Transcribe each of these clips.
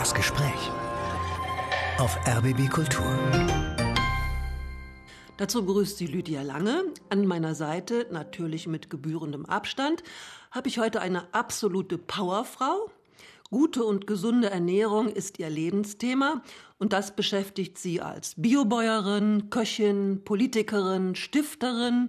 Das Gespräch auf RBB Kultur. Dazu begrüßt sie Lydia Lange. An meiner Seite, natürlich mit gebührendem Abstand, habe ich heute eine absolute Powerfrau. Gute und gesunde Ernährung ist ihr Lebensthema und das beschäftigt sie als Biobäuerin, Köchin, Politikerin, Stifterin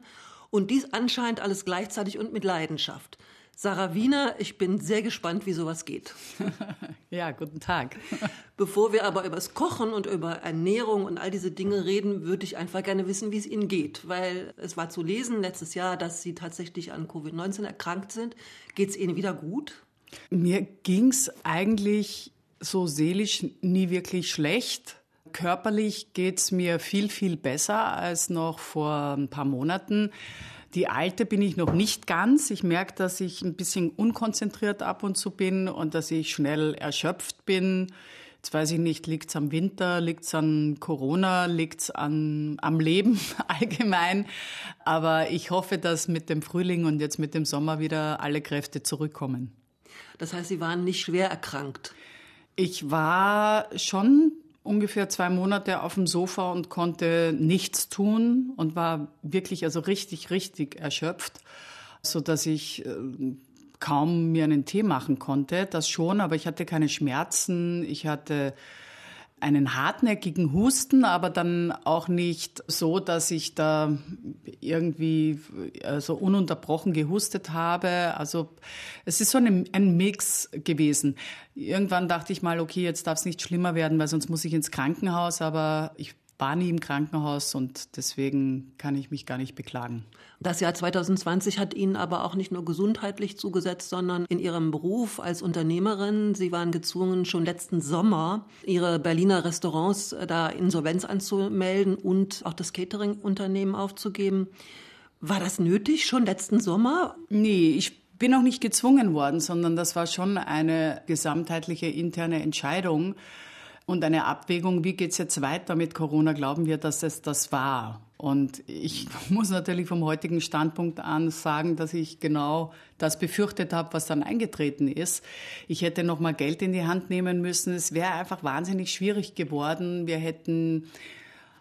und dies anscheinend alles gleichzeitig und mit Leidenschaft. Sarah Wiener, ich bin sehr gespannt, wie sowas geht. ja, guten Tag. Bevor wir aber über das Kochen und über Ernährung und all diese Dinge reden, würde ich einfach gerne wissen, wie es Ihnen geht. Weil es war zu lesen letztes Jahr, dass Sie tatsächlich an Covid-19 erkrankt sind. Geht es Ihnen wieder gut? Mir ging es eigentlich so seelisch nie wirklich schlecht. Körperlich geht es mir viel, viel besser als noch vor ein paar Monaten. Die alte bin ich noch nicht ganz. Ich merke, dass ich ein bisschen unkonzentriert ab und zu bin und dass ich schnell erschöpft bin. Jetzt weiß ich nicht, liegt es am Winter, liegt es an Corona, liegt es am Leben allgemein. Aber ich hoffe, dass mit dem Frühling und jetzt mit dem Sommer wieder alle Kräfte zurückkommen. Das heißt, Sie waren nicht schwer erkrankt? Ich war schon ungefähr zwei Monate auf dem Sofa und konnte nichts tun und war wirklich also richtig, richtig erschöpft, so dass ich äh, kaum mir einen Tee machen konnte. Das schon, aber ich hatte keine Schmerzen. Ich hatte einen hartnäckigen Husten, aber dann auch nicht so, dass ich da irgendwie so also ununterbrochen gehustet habe. Also es ist so ein, ein Mix gewesen. Irgendwann dachte ich mal, okay, jetzt darf es nicht schlimmer werden, weil sonst muss ich ins Krankenhaus, aber ich war nie im Krankenhaus und deswegen kann ich mich gar nicht beklagen. Das Jahr 2020 hat Ihnen aber auch nicht nur gesundheitlich zugesetzt, sondern in Ihrem Beruf als Unternehmerin. Sie waren gezwungen, schon letzten Sommer Ihre Berliner Restaurants äh, da Insolvenz anzumelden und auch das Catering-Unternehmen aufzugeben. War das nötig schon letzten Sommer? Nee, ich bin auch nicht gezwungen worden, sondern das war schon eine gesamtheitliche interne Entscheidung und eine Abwägung, wie geht's jetzt weiter mit Corona, glauben wir, dass es das war. Und ich muss natürlich vom heutigen Standpunkt an sagen, dass ich genau das befürchtet habe, was dann eingetreten ist. Ich hätte noch mal Geld in die Hand nehmen müssen. Es wäre einfach wahnsinnig schwierig geworden. Wir hätten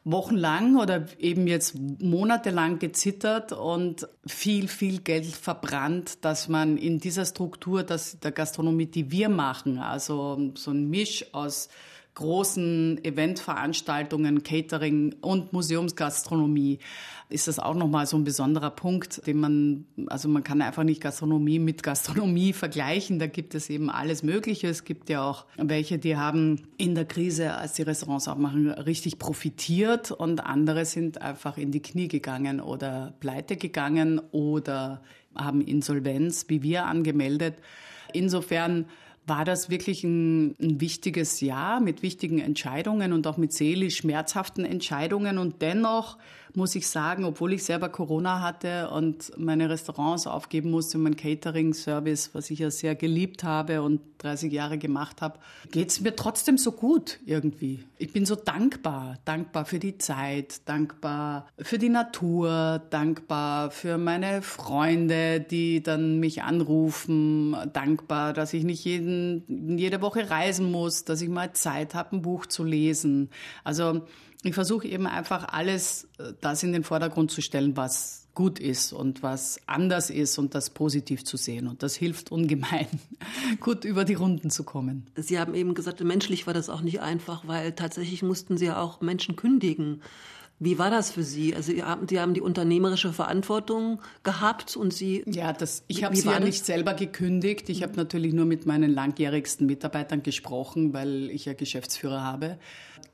wochenlang oder eben jetzt monatelang gezittert und viel, viel Geld verbrannt, dass man in dieser Struktur dass der Gastronomie, die wir machen, also so ein Misch aus großen Eventveranstaltungen, Catering und Museumsgastronomie ist das auch nochmal so ein besonderer Punkt, den man, also man kann einfach nicht Gastronomie mit Gastronomie vergleichen. Da gibt es eben alles Mögliche. Es gibt ja auch welche, die haben in der Krise, als die Restaurants aufmachen, richtig profitiert und andere sind einfach in die Knie gegangen oder pleite gegangen oder haben Insolvenz, wie wir angemeldet. Insofern war das wirklich ein, ein, wichtiges Jahr mit wichtigen Entscheidungen und auch mit seelisch schmerzhaften Entscheidungen. Und dennoch muss ich sagen, obwohl ich selber Corona hatte und meine Restaurants aufgeben musste, mein Catering-Service, was ich ja sehr geliebt habe und 30 Jahre gemacht habe, geht es mir trotzdem so gut irgendwie. Ich bin so dankbar, dankbar für die Zeit, dankbar für die Natur, dankbar für meine Freunde, die dann mich anrufen, dankbar, dass ich nicht jeden, jede Woche reisen muss, dass ich mal Zeit habe, ein Buch zu lesen. Also ich versuche eben einfach alles äh, das in den Vordergrund zu stellen, was gut ist und was anders ist und das positiv zu sehen. Und das hilft ungemein, gut über die Runden zu kommen. Sie haben eben gesagt, menschlich war das auch nicht einfach, weil tatsächlich mussten Sie ja auch Menschen kündigen. Wie war das für Sie? Also Sie haben, Sie haben die unternehmerische Verantwortung gehabt und Sie. Ja, das, ich habe sie ja das? nicht selber gekündigt. Ich habe natürlich nur mit meinen langjährigsten Mitarbeitern gesprochen, weil ich ja Geschäftsführer habe,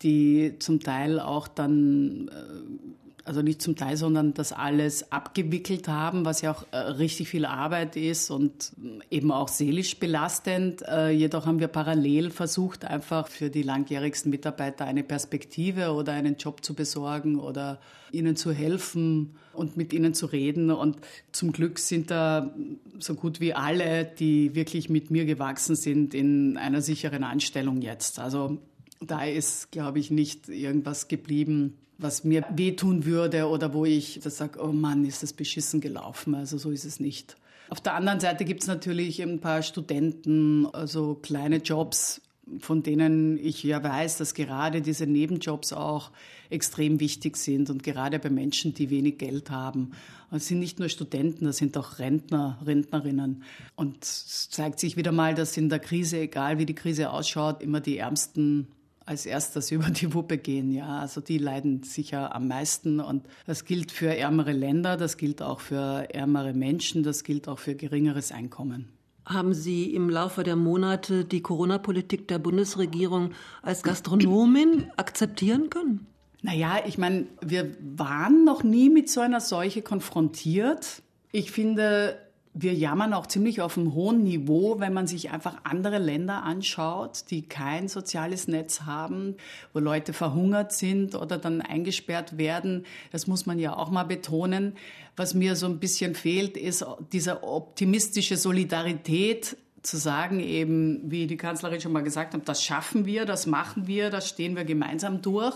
die zum Teil auch dann äh, also nicht zum Teil, sondern das alles abgewickelt haben, was ja auch äh, richtig viel Arbeit ist und eben auch seelisch belastend. Äh, jedoch haben wir parallel versucht, einfach für die langjährigsten Mitarbeiter eine Perspektive oder einen Job zu besorgen oder ihnen zu helfen und mit ihnen zu reden. Und zum Glück sind da so gut wie alle, die wirklich mit mir gewachsen sind, in einer sicheren Anstellung jetzt. Also da ist, glaube ich, nicht irgendwas geblieben, was mir wehtun würde oder wo ich das sage, oh Mann, ist das beschissen gelaufen. Also so ist es nicht. Auf der anderen Seite gibt es natürlich ein paar Studenten, also kleine Jobs, von denen ich ja weiß, dass gerade diese Nebenjobs auch extrem wichtig sind und gerade bei Menschen, die wenig Geld haben. Es sind nicht nur Studenten, das sind auch Rentner, Rentnerinnen. Und es zeigt sich wieder mal, dass in der Krise, egal wie die Krise ausschaut, immer die Ärmsten als erstes über die Wuppe gehen. Ja, also die leiden sicher am meisten und das gilt für ärmere Länder, das gilt auch für ärmere Menschen, das gilt auch für geringeres Einkommen. Haben Sie im Laufe der Monate die Corona-Politik der Bundesregierung als Gastronomin akzeptieren können? Naja, ich meine, wir waren noch nie mit so einer Seuche konfrontiert. Ich finde, wir jammern auch ziemlich auf einem hohen Niveau, wenn man sich einfach andere Länder anschaut, die kein soziales Netz haben, wo Leute verhungert sind oder dann eingesperrt werden. Das muss man ja auch mal betonen. Was mir so ein bisschen fehlt, ist diese optimistische Solidarität zu sagen, eben, wie die Kanzlerin schon mal gesagt hat, das schaffen wir, das machen wir, das stehen wir gemeinsam durch.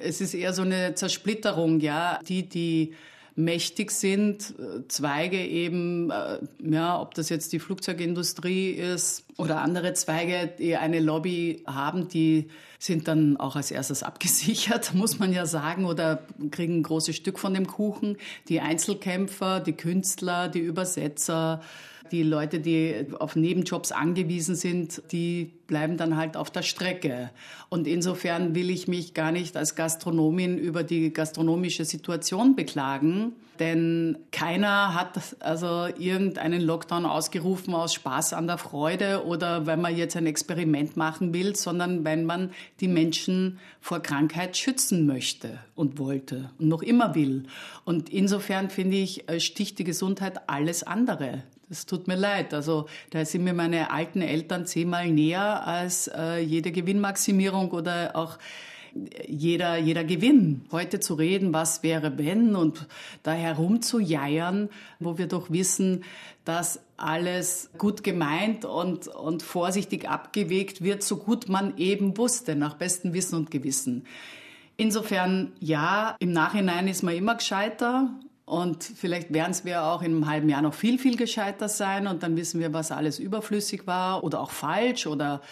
Es ist eher so eine Zersplitterung, ja, die, die mächtig sind, äh, Zweige eben, äh, ja, ob das jetzt die Flugzeugindustrie ist oder andere Zweige, die eine Lobby haben, die sind dann auch als erstes abgesichert, muss man ja sagen, oder kriegen ein großes Stück von dem Kuchen. Die Einzelkämpfer, die Künstler, die Übersetzer, die Leute, die auf Nebenjobs angewiesen sind, die bleiben dann halt auf der Strecke. Und insofern will ich mich gar nicht als Gastronomin über die gastronomische Situation beklagen, denn keiner hat also irgendeinen Lockdown ausgerufen aus Spaß an der Freude oder wenn man jetzt ein Experiment machen will, sondern wenn man die Menschen vor Krankheit schützen möchte und wollte und noch immer will. Und insofern finde ich, äh, sticht die Gesundheit alles andere. Das tut mir leid. Also da sind mir meine alten Eltern zehnmal näher als äh, jede Gewinnmaximierung oder auch jeder, jeder Gewinn. Heute zu reden, was wäre wenn und da herumzujeiern, wo wir doch wissen, dass alles gut gemeint und, und vorsichtig abgewegt wird, so gut man eben wusste, nach bestem Wissen und Gewissen. Insofern, ja, im Nachhinein ist man immer gescheiter und vielleicht werden es wir auch in einem halben Jahr noch viel, viel gescheiter sein und dann wissen wir, was alles überflüssig war oder auch falsch oder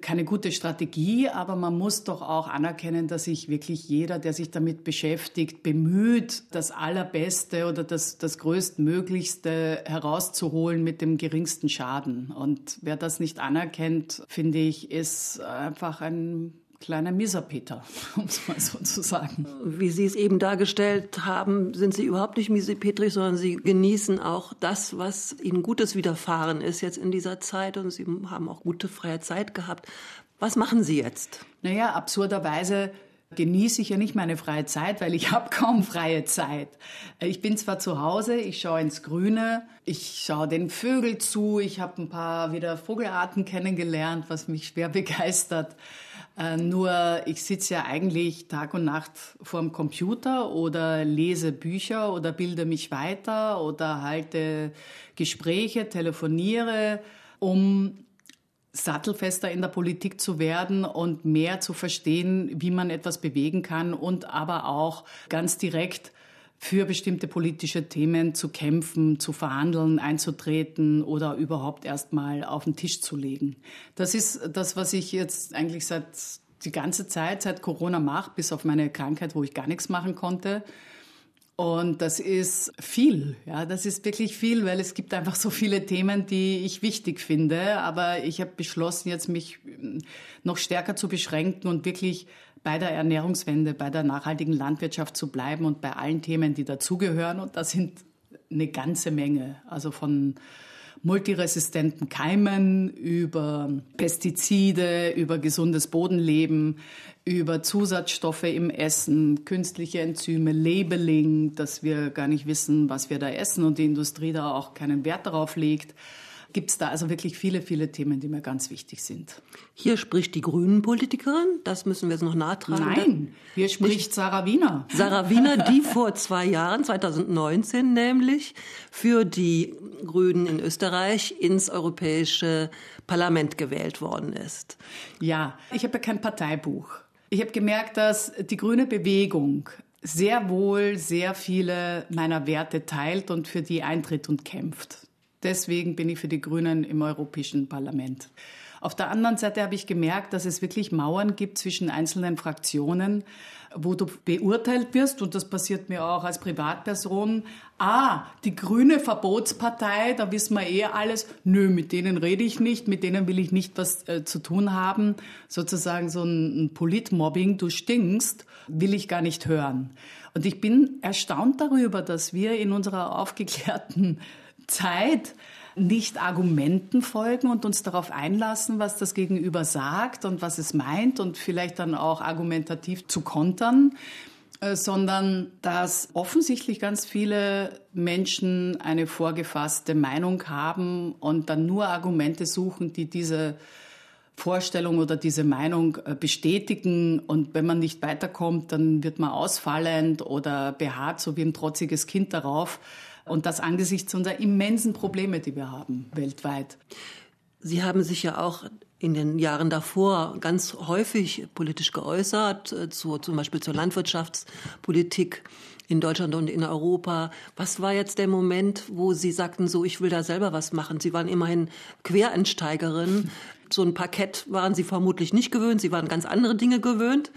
keine gute Strategie, aber man muss doch auch anerkennen, dass sich wirklich jeder, der sich damit beschäftigt, bemüht, das Allerbeste oder das, das Größtmöglichste herauszuholen mit dem geringsten Schaden. Und wer das nicht anerkennt, finde ich, ist einfach ein kleiner Mieserpeter, um es mal so zu sagen. Wie Sie es eben dargestellt haben, sind Sie überhaupt nicht miesepetrig, sondern Sie genießen auch das, was Ihnen Gutes widerfahren ist jetzt in dieser Zeit und Sie haben auch gute freie Zeit gehabt. Was machen Sie jetzt? Naja, absurderweise genieße ich ja nicht meine freie Zeit, weil ich habe kaum freie Zeit. Ich bin zwar zu Hause, ich schaue ins Grüne, ich schaue den Vögeln zu, ich habe ein paar wieder Vogelarten kennengelernt, was mich schwer begeistert. Äh, nur ich sitze ja eigentlich Tag und Nacht vorm Computer oder lese Bücher oder bilde mich weiter oder halte Gespräche, telefoniere, um sattelfester in der Politik zu werden und mehr zu verstehen, wie man etwas bewegen kann und aber auch ganz direkt für bestimmte politische Themen zu kämpfen, zu verhandeln, einzutreten oder überhaupt erstmal auf den Tisch zu legen. Das ist das, was ich jetzt eigentlich seit die ganze Zeit, seit Corona mache, bis auf meine Krankheit, wo ich gar nichts machen konnte. Und das ist viel, ja, das ist wirklich viel, weil es gibt einfach so viele Themen, die ich wichtig finde. Aber ich habe beschlossen, jetzt mich noch stärker zu beschränken und wirklich bei der Ernährungswende, bei der nachhaltigen Landwirtschaft zu bleiben und bei allen Themen, die dazugehören. Und das sind eine ganze Menge. Also von multiresistenten Keimen über Pestizide, über gesundes Bodenleben, über Zusatzstoffe im Essen, künstliche Enzyme, Labeling, dass wir gar nicht wissen, was wir da essen und die Industrie da auch keinen Wert darauf legt gibt es da also wirklich viele, viele Themen, die mir ganz wichtig sind. Hier spricht die Grünen-Politikerin, das müssen wir jetzt noch nachtragen. Nein, hier spricht Sarah Wiener. Sarah Wiener, die vor zwei Jahren, 2019 nämlich, für die Grünen in Österreich ins Europäische Parlament gewählt worden ist. Ja, ich habe ja kein Parteibuch. Ich habe gemerkt, dass die grüne Bewegung sehr wohl sehr viele meiner Werte teilt und für die eintritt und kämpft. Deswegen bin ich für die Grünen im Europäischen Parlament. Auf der anderen Seite habe ich gemerkt, dass es wirklich Mauern gibt zwischen einzelnen Fraktionen, wo du beurteilt wirst, und das passiert mir auch als Privatperson, ah, die grüne Verbotspartei, da wissen wir eh alles, nö, mit denen rede ich nicht, mit denen will ich nicht was äh, zu tun haben, sozusagen so ein, ein Politmobbing, du stinkst, will ich gar nicht hören. Und ich bin erstaunt darüber, dass wir in unserer aufgeklärten Zeit nicht Argumenten folgen und uns darauf einlassen, was das Gegenüber sagt und was es meint und vielleicht dann auch argumentativ zu kontern, äh, sondern dass offensichtlich ganz viele Menschen eine vorgefasste Meinung haben und dann nur Argumente suchen, die diese Vorstellung oder diese Meinung äh, bestätigen. Und wenn man nicht weiterkommt, dann wird man ausfallend oder beharrt so wie ein trotziges Kind darauf. Und das angesichts unserer immensen Probleme, die wir haben weltweit. Sie haben sich ja auch in den Jahren davor ganz häufig politisch geäußert, äh, zu, zum Beispiel zur Landwirtschaftspolitik in Deutschland und in Europa. Was war jetzt der Moment, wo Sie sagten, so, ich will da selber was machen? Sie waren immerhin Quereinsteigerin. So ein Parkett waren Sie vermutlich nicht gewöhnt. Sie waren ganz andere Dinge gewöhnt.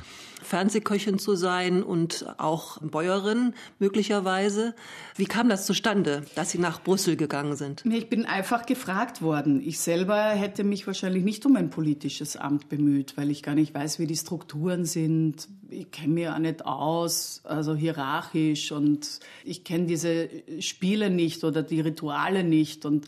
Fernsehköchin zu sein und auch Bäuerin möglicherweise. Wie kam das zustande, dass Sie nach Brüssel gegangen sind? Ich bin einfach gefragt worden. Ich selber hätte mich wahrscheinlich nicht um ein politisches Amt bemüht, weil ich gar nicht weiß, wie die Strukturen sind. Ich kenne mich ja nicht aus, also hierarchisch und ich kenne diese Spiele nicht oder die Rituale nicht und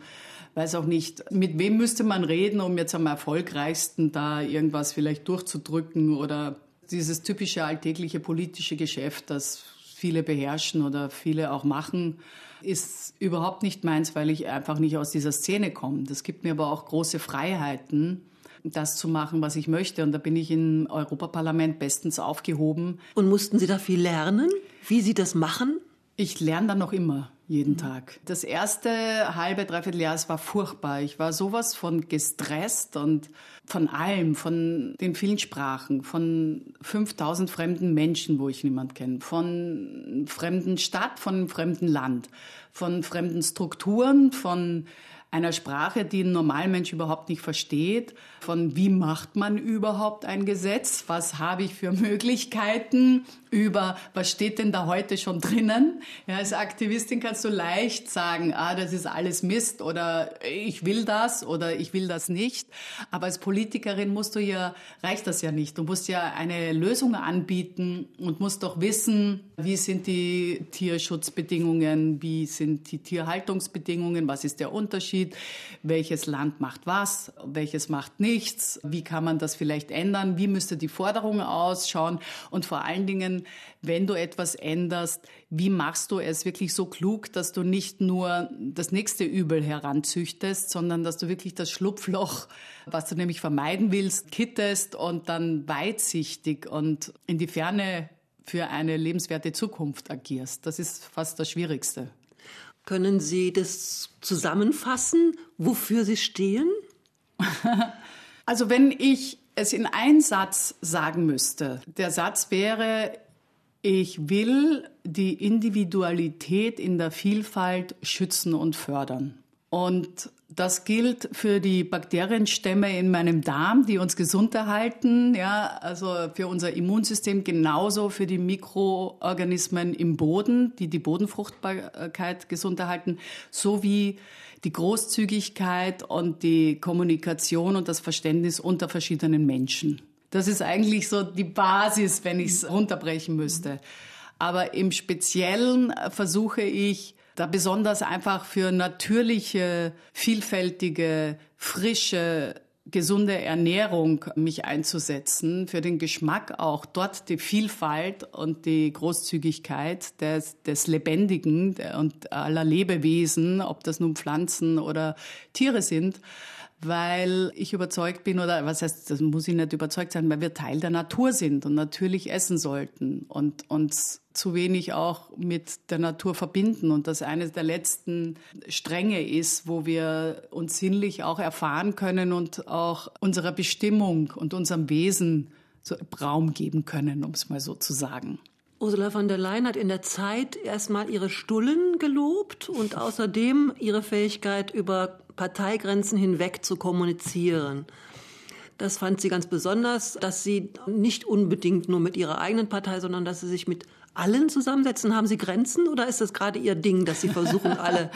weiß auch nicht, mit wem müsste man reden, um jetzt am erfolgreichsten da irgendwas vielleicht durchzudrücken oder dieses typische alltägliche politische Geschäft, das viele beherrschen oder viele auch machen, ist überhaupt nicht meins, weil ich einfach nicht aus dieser Szene komme. Das gibt mir aber auch große Freiheiten, das zu machen, was ich möchte. Und da bin ich im Europaparlament bestens aufgehoben. Und mussten Sie da viel lernen, wie Sie das machen? Ich lerne da noch immer jeden Tag. Das erste halbe, dreiviertel Jahr, es war furchtbar. Ich war sowas von gestresst und von allem, von den vielen Sprachen, von 5000 fremden Menschen, wo ich niemand kenne, von fremden Stadt, von fremden Land, von fremden Strukturen, von einer Sprache, die ein Normalmensch überhaupt nicht versteht, von wie macht man überhaupt ein Gesetz, was habe ich für Möglichkeiten, über was steht denn da heute schon drinnen. Ja, als Aktivistin kannst du leicht sagen, ah, das ist alles Mist oder ich will das oder ich will das nicht. Aber als Politikerin musst du ja, reicht das ja nicht. Du musst ja eine Lösung anbieten und musst doch wissen, wie sind die Tierschutzbedingungen, wie sind die Tierhaltungsbedingungen, was ist der Unterschied, welches Land macht was, welches macht nichts, wie kann man das vielleicht ändern, wie müsste die Forderung ausschauen und vor allen Dingen, wenn du etwas änderst, wie machst du es wirklich so klug, dass du nicht nur das nächste Übel heranzüchtest, sondern dass du wirklich das Schlupfloch, was du nämlich vermeiden willst, kittest und dann weitsichtig und in die Ferne für eine lebenswerte Zukunft agierst. Das ist fast das Schwierigste. Können Sie das zusammenfassen, wofür Sie stehen? Also wenn ich es in einen Satz sagen müsste, der Satz wäre, ich will die Individualität in der Vielfalt schützen und fördern. Und das gilt für die Bakterienstämme in meinem Darm, die uns gesund erhalten, ja, also für unser Immunsystem genauso für die Mikroorganismen im Boden, die die Bodenfruchtbarkeit gesund erhalten, sowie die Großzügigkeit und die Kommunikation und das Verständnis unter verschiedenen Menschen. Das ist eigentlich so die Basis, wenn ich es runterbrechen müsste. Aber im Speziellen versuche ich, da besonders einfach für natürliche, vielfältige, frische, gesunde Ernährung mich einzusetzen, für den Geschmack auch, dort die Vielfalt und die Großzügigkeit des, des Lebendigen und aller Lebewesen, ob das nun Pflanzen oder Tiere sind, weil ich überzeugt bin, oder was heißt, das muss ich nicht überzeugt sein, weil wir Teil der Natur sind und natürlich essen sollten und uns zu wenig auch mit der Natur verbinden und das eines der letzten Stränge ist, wo wir uns sinnlich auch erfahren können und auch unserer Bestimmung und unserem Wesen so Raum geben können, um es mal so zu sagen. Ursula von der Leyen hat in der Zeit erstmal ihre Stullen gelobt und außerdem ihre Fähigkeit, über Parteigrenzen hinweg zu kommunizieren. Das fand sie ganz besonders, dass sie nicht unbedingt nur mit ihrer eigenen Partei, sondern dass sie sich mit allen zusammensetzen? Haben Sie Grenzen oder ist das gerade Ihr Ding, dass Sie versuchen, alle?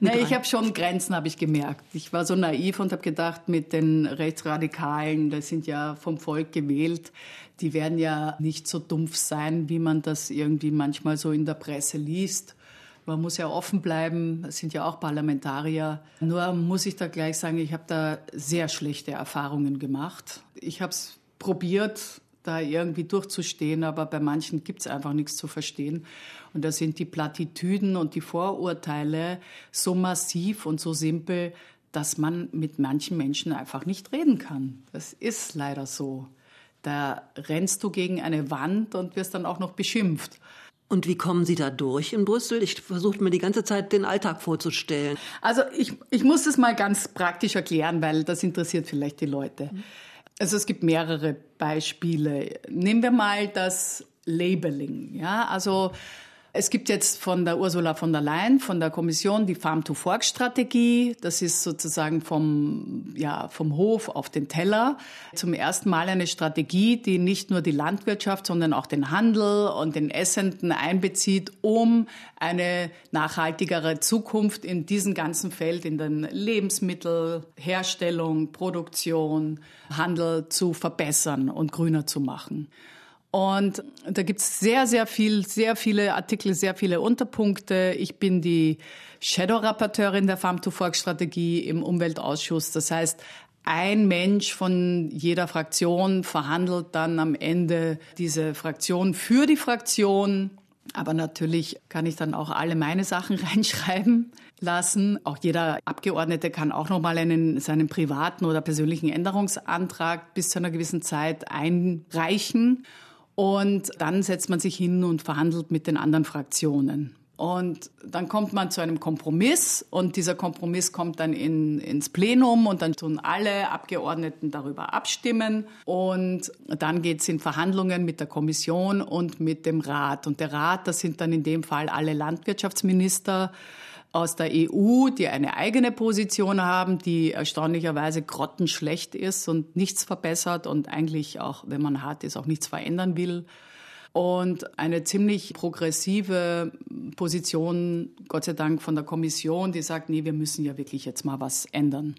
nee, ich habe schon Grenzen, habe ich gemerkt. Ich war so naiv und habe gedacht, mit den Rechtsradikalen, das sind ja vom Volk gewählt, die werden ja nicht so dumpf sein, wie man das irgendwie manchmal so in der Presse liest. Man muss ja offen bleiben, es sind ja auch Parlamentarier. Nur muss ich da gleich sagen, ich habe da sehr schlechte Erfahrungen gemacht. Ich habe es probiert, da irgendwie durchzustehen, aber bei manchen gibt es einfach nichts zu verstehen. Und da sind die Plattitüden und die Vorurteile so massiv und so simpel, dass man mit manchen Menschen einfach nicht reden kann. Das ist leider so. Da rennst du gegen eine Wand und wirst dann auch noch beschimpft. Und wie kommen Sie da durch in Brüssel? Ich versuche mir die ganze Zeit den Alltag vorzustellen. Also ich, ich muss das mal ganz praktisch erklären, weil das interessiert vielleicht die Leute. Also es gibt mehrere Beispiele. Nehmen wir mal das Labeling. Ja, also es gibt jetzt von der Ursula von der Leyen, von der Kommission, die Farm-to-Fork-Strategie. Das ist sozusagen vom, ja, vom Hof auf den Teller. Zum ersten Mal eine Strategie, die nicht nur die Landwirtschaft, sondern auch den Handel und den Essenden einbezieht, um eine nachhaltigere Zukunft in diesem ganzen Feld, in den Lebensmittelherstellung, Produktion, Handel zu verbessern und grüner zu machen. Und da gibt's sehr, sehr viel, sehr viele Artikel, sehr viele Unterpunkte. Ich bin die Shadow-Rapporteurin der Farm-to-Fork-Strategie im Umweltausschuss. Das heißt, ein Mensch von jeder Fraktion verhandelt dann am Ende diese Fraktion für die Fraktion. Aber natürlich kann ich dann auch alle meine Sachen reinschreiben lassen. Auch jeder Abgeordnete kann auch nochmal einen, seinen privaten oder persönlichen Änderungsantrag bis zu einer gewissen Zeit einreichen. Und dann setzt man sich hin und verhandelt mit den anderen Fraktionen. Und dann kommt man zu einem Kompromiss und dieser Kompromiss kommt dann in, ins Plenum und dann tun alle Abgeordneten darüber abstimmen und dann geht es in Verhandlungen mit der Kommission und mit dem Rat. Und der Rat, das sind dann in dem Fall alle Landwirtschaftsminister aus der EU, die eine eigene Position haben, die erstaunlicherweise grottenschlecht ist und nichts verbessert und eigentlich auch, wenn man hart ist, auch nichts verändern will. Und eine ziemlich progressive Position, Gott sei Dank, von der Kommission, die sagt, nee, wir müssen ja wirklich jetzt mal was ändern.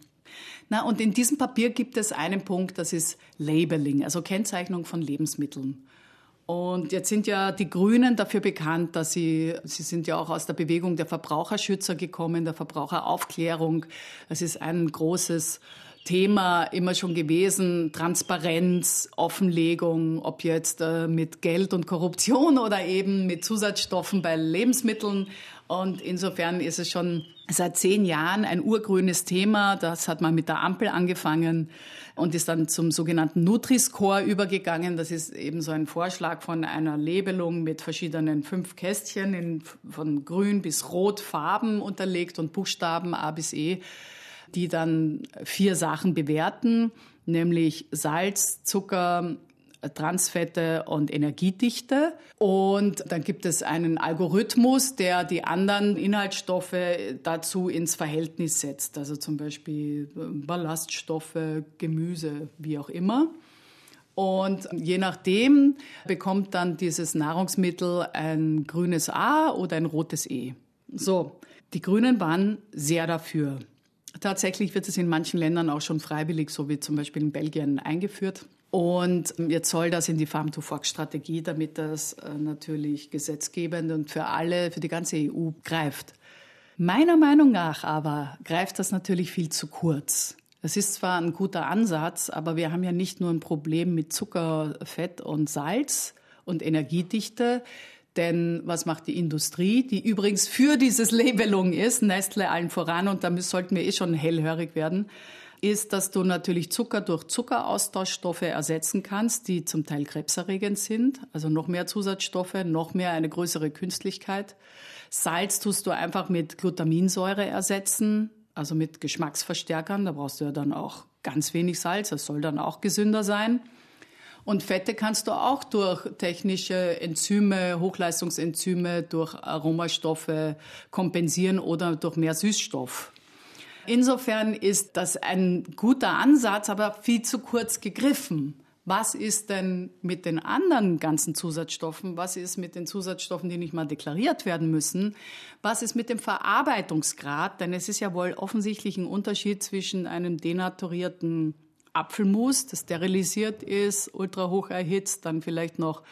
Na, und in diesem Papier gibt es einen Punkt, das ist Labeling, also Kennzeichnung von Lebensmitteln. Und jetzt sind ja die Grünen dafür bekannt, dass sie, sie sind ja auch aus der Bewegung der Verbraucherschützer gekommen, der Verbraucheraufklärung. Es ist ein großes Thema immer schon gewesen, Transparenz, Offenlegung, ob jetzt äh, mit Geld und Korruption oder eben mit Zusatzstoffen bei Lebensmitteln. Und insofern ist es schon seit zehn Jahren ein urgrünes Thema. Das hat man mit der Ampel angefangen und ist dann zum sogenannten Nutri-Score übergegangen. Das ist eben so ein Vorschlag von einer Labelung mit verschiedenen fünf Kästchen in, von grün bis rot Farben unterlegt und Buchstaben A bis E die dann vier Sachen bewerten, nämlich Salz, Zucker, Transfette und Energiedichte. Und dann gibt es einen Algorithmus, der die anderen Inhaltsstoffe dazu ins Verhältnis setzt. Also zum Beispiel Ballaststoffe, Gemüse, wie auch immer. Und je nachdem bekommt dann dieses Nahrungsmittel ein grünes A oder ein rotes E. So, die Grünen waren sehr dafür. Tatsächlich wird es in manchen Ländern auch schon freiwillig, so wie zum Beispiel in Belgien, eingeführt. Und jetzt soll das in die Farm-to-Fork-Strategie, damit das äh, natürlich gesetzgebend und für alle, für die ganze EU greift. Meiner Meinung nach aber greift das natürlich viel zu kurz. Es ist zwar ein guter Ansatz, aber wir haben ja nicht nur ein Problem mit Zucker, Fett und Salz und Energiedichte. Denn was macht die Industrie, die übrigens für dieses Labelung ist, Nestle allen voran, und da sollten wir eh schon hellhörig werden, ist, dass du natürlich Zucker durch Zuckeraustauschstoffe ersetzen kannst, die zum Teil krebserregend sind, also noch mehr Zusatzstoffe, noch mehr eine größere Künstlichkeit. Salz tust du einfach mit Glutaminsäure ersetzen, also mit Geschmacksverstärkern. Da brauchst du ja dann auch ganz wenig Salz, das soll dann auch gesünder sein. Und Fette kannst du auch durch technische Enzyme, Hochleistungsenzyme, durch Aromastoffe kompensieren oder durch mehr Süßstoff. Insofern ist das ein guter Ansatz, aber viel zu kurz gegriffen. Was ist denn mit den anderen ganzen Zusatzstoffen? Was ist mit den Zusatzstoffen, die nicht mal deklariert werden müssen? Was ist mit dem Verarbeitungsgrad? Denn es ist ja wohl offensichtlich ein Unterschied zwischen einem denaturierten Apfelmus, das sterilisiert ist, ultra hoch erhitzt, dann vielleicht noch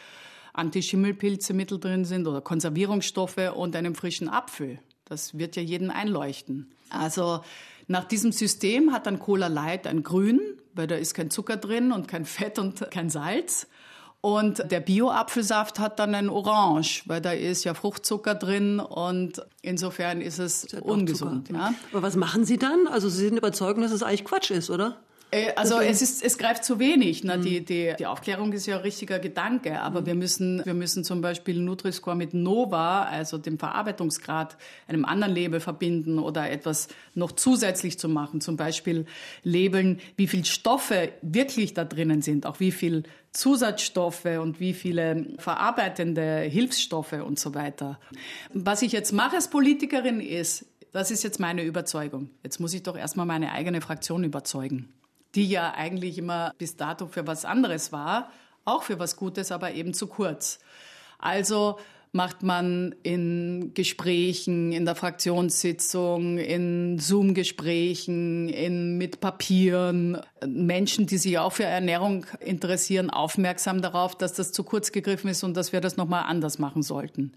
Antischimmelpilze mittel drin sind oder Konservierungsstoffe und einem frischen Apfel. Das wird ja jeden einleuchten. Also nach diesem System hat dann Cola Light ein Grün, weil da ist kein Zucker drin und kein Fett und kein Salz. Und der Bio-Apfelsaft hat dann ein Orange, weil da ist ja Fruchtzucker drin und insofern ist es ungesund. Ja. Aber was machen Sie dann? Also Sie sind überzeugt, dass es eigentlich Quatsch ist, oder? Äh, also es ist, es greift zu wenig. Ne? Mhm. Die, die, die Aufklärung ist ja ein richtiger Gedanke, aber mhm. wir müssen, wir müssen zum Beispiel Nutri-Score mit Nova, also dem Verarbeitungsgrad, einem anderen Label verbinden oder etwas noch zusätzlich zu machen. Zum Beispiel labeln, wie viel Stoffe wirklich da drinnen sind, auch wie viel Zusatzstoffe und wie viele verarbeitende Hilfsstoffe und so weiter. Was ich jetzt mache als Politikerin ist, das ist jetzt meine Überzeugung. Jetzt muss ich doch erstmal meine eigene Fraktion überzeugen die ja eigentlich immer bis dato für was anderes war, auch für was Gutes, aber eben zu kurz. Also macht man in Gesprächen, in der Fraktionssitzung, in Zoom-Gesprächen, in, mit Papieren, Menschen, die sich auch für Ernährung interessieren, aufmerksam darauf, dass das zu kurz gegriffen ist und dass wir das nochmal anders machen sollten.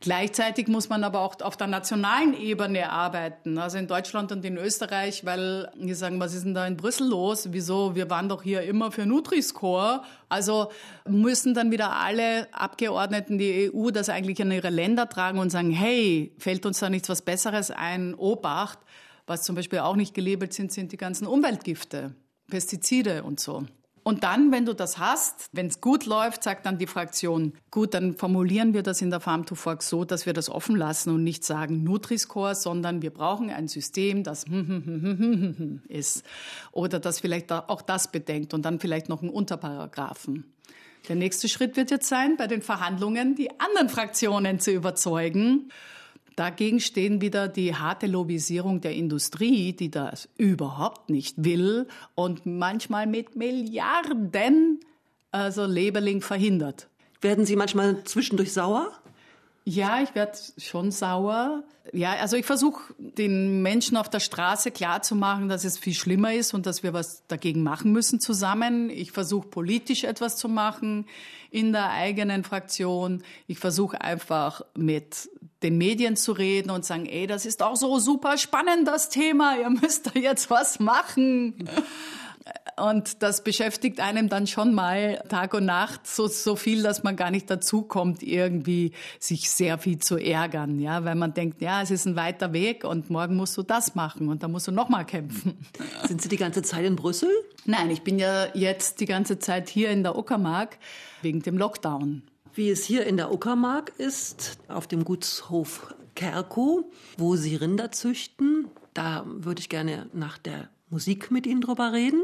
Gleichzeitig muss man aber auch auf der nationalen Ebene arbeiten, also in Deutschland und in Österreich, weil wir sagen, was ist denn da in Brüssel los? Wieso? Wir waren doch hier immer für Nutri-Score. Also müssen dann wieder alle Abgeordneten die EU das eigentlich in ihre Länder tragen und sagen, hey, fällt uns da nichts was Besseres ein? Obacht. Was zum Beispiel auch nicht gelabelt sind, sind die ganzen Umweltgifte, Pestizide und so. Und dann, wenn du das hast, wenn es gut läuft, sagt dann die Fraktion, gut, dann formulieren wir das in der Farm to Fork so, dass wir das offen lassen und nicht sagen Nutri-Score, sondern wir brauchen ein System, das ist. Oder das vielleicht auch das bedenkt und dann vielleicht noch einen Unterparagraphen. Der nächste Schritt wird jetzt sein, bei den Verhandlungen die anderen Fraktionen zu überzeugen. Dagegen stehen wieder die harte Lobbyisierung der Industrie, die das überhaupt nicht will und manchmal mit Milliarden also Labeling verhindert. Werden Sie manchmal zwischendurch sauer? Ja, ich werde schon sauer. Ja, also ich versuche den Menschen auf der Straße klarzumachen, dass es viel schlimmer ist und dass wir was dagegen machen müssen zusammen. Ich versuche politisch etwas zu machen in der eigenen Fraktion. Ich versuche einfach mit den Medien zu reden und sagen, ey, das ist auch so super spannend, das Thema, ihr müsst da jetzt was machen. Und das beschäftigt einem dann schon mal Tag und Nacht so, so viel, dass man gar nicht dazu kommt, irgendwie sich sehr viel zu ärgern, ja, weil man denkt, ja, es ist ein weiter Weg und morgen musst du das machen und dann musst du nochmal kämpfen. Sind Sie die ganze Zeit in Brüssel? Nein, ich bin ja jetzt die ganze Zeit hier in der Uckermark wegen dem Lockdown. Wie es hier in der Uckermark ist, auf dem Gutshof Kerko, wo Sie Rinder züchten, da würde ich gerne nach der Musik mit Ihnen drüber reden.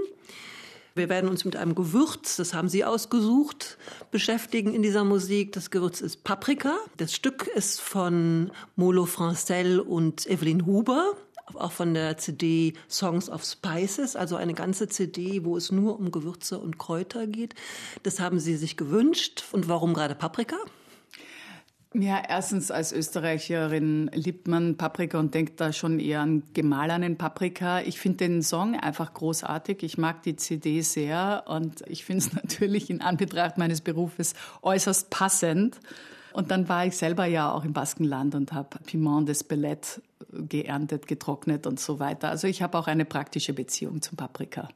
Wir werden uns mit einem Gewürz, das haben Sie ausgesucht, beschäftigen in dieser Musik. Das Gewürz ist Paprika. Das Stück ist von Molo Francel und Evelyn Huber auch von der CD Songs of Spices, also eine ganze CD, wo es nur um Gewürze und Kräuter geht. Das haben Sie sich gewünscht. Und warum gerade Paprika? Ja, erstens als Österreicherin liebt man Paprika und denkt da schon eher an gemahlenen Paprika. Ich finde den Song einfach großartig. Ich mag die CD sehr und ich finde es natürlich in Anbetracht meines Berufes äußerst passend. Und dann war ich selber ja auch im Baskenland und habe Piment des Bellet geerntet, getrocknet und so weiter. Also ich habe auch eine praktische Beziehung zum Paprika.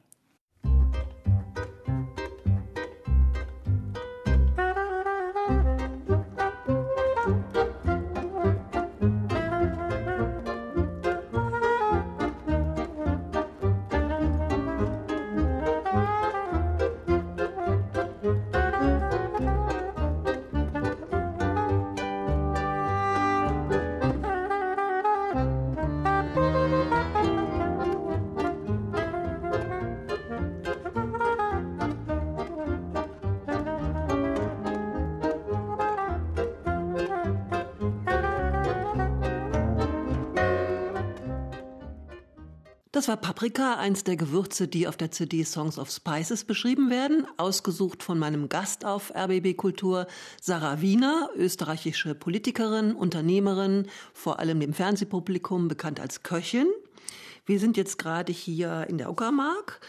War Paprika, eins der Gewürze, die auf der CD Songs of Spices beschrieben werden, ausgesucht von meinem Gast auf RBB Kultur, Sarah Wiener, österreichische Politikerin, Unternehmerin, vor allem dem Fernsehpublikum bekannt als Köchin. Wir sind jetzt gerade hier in der Uckermark.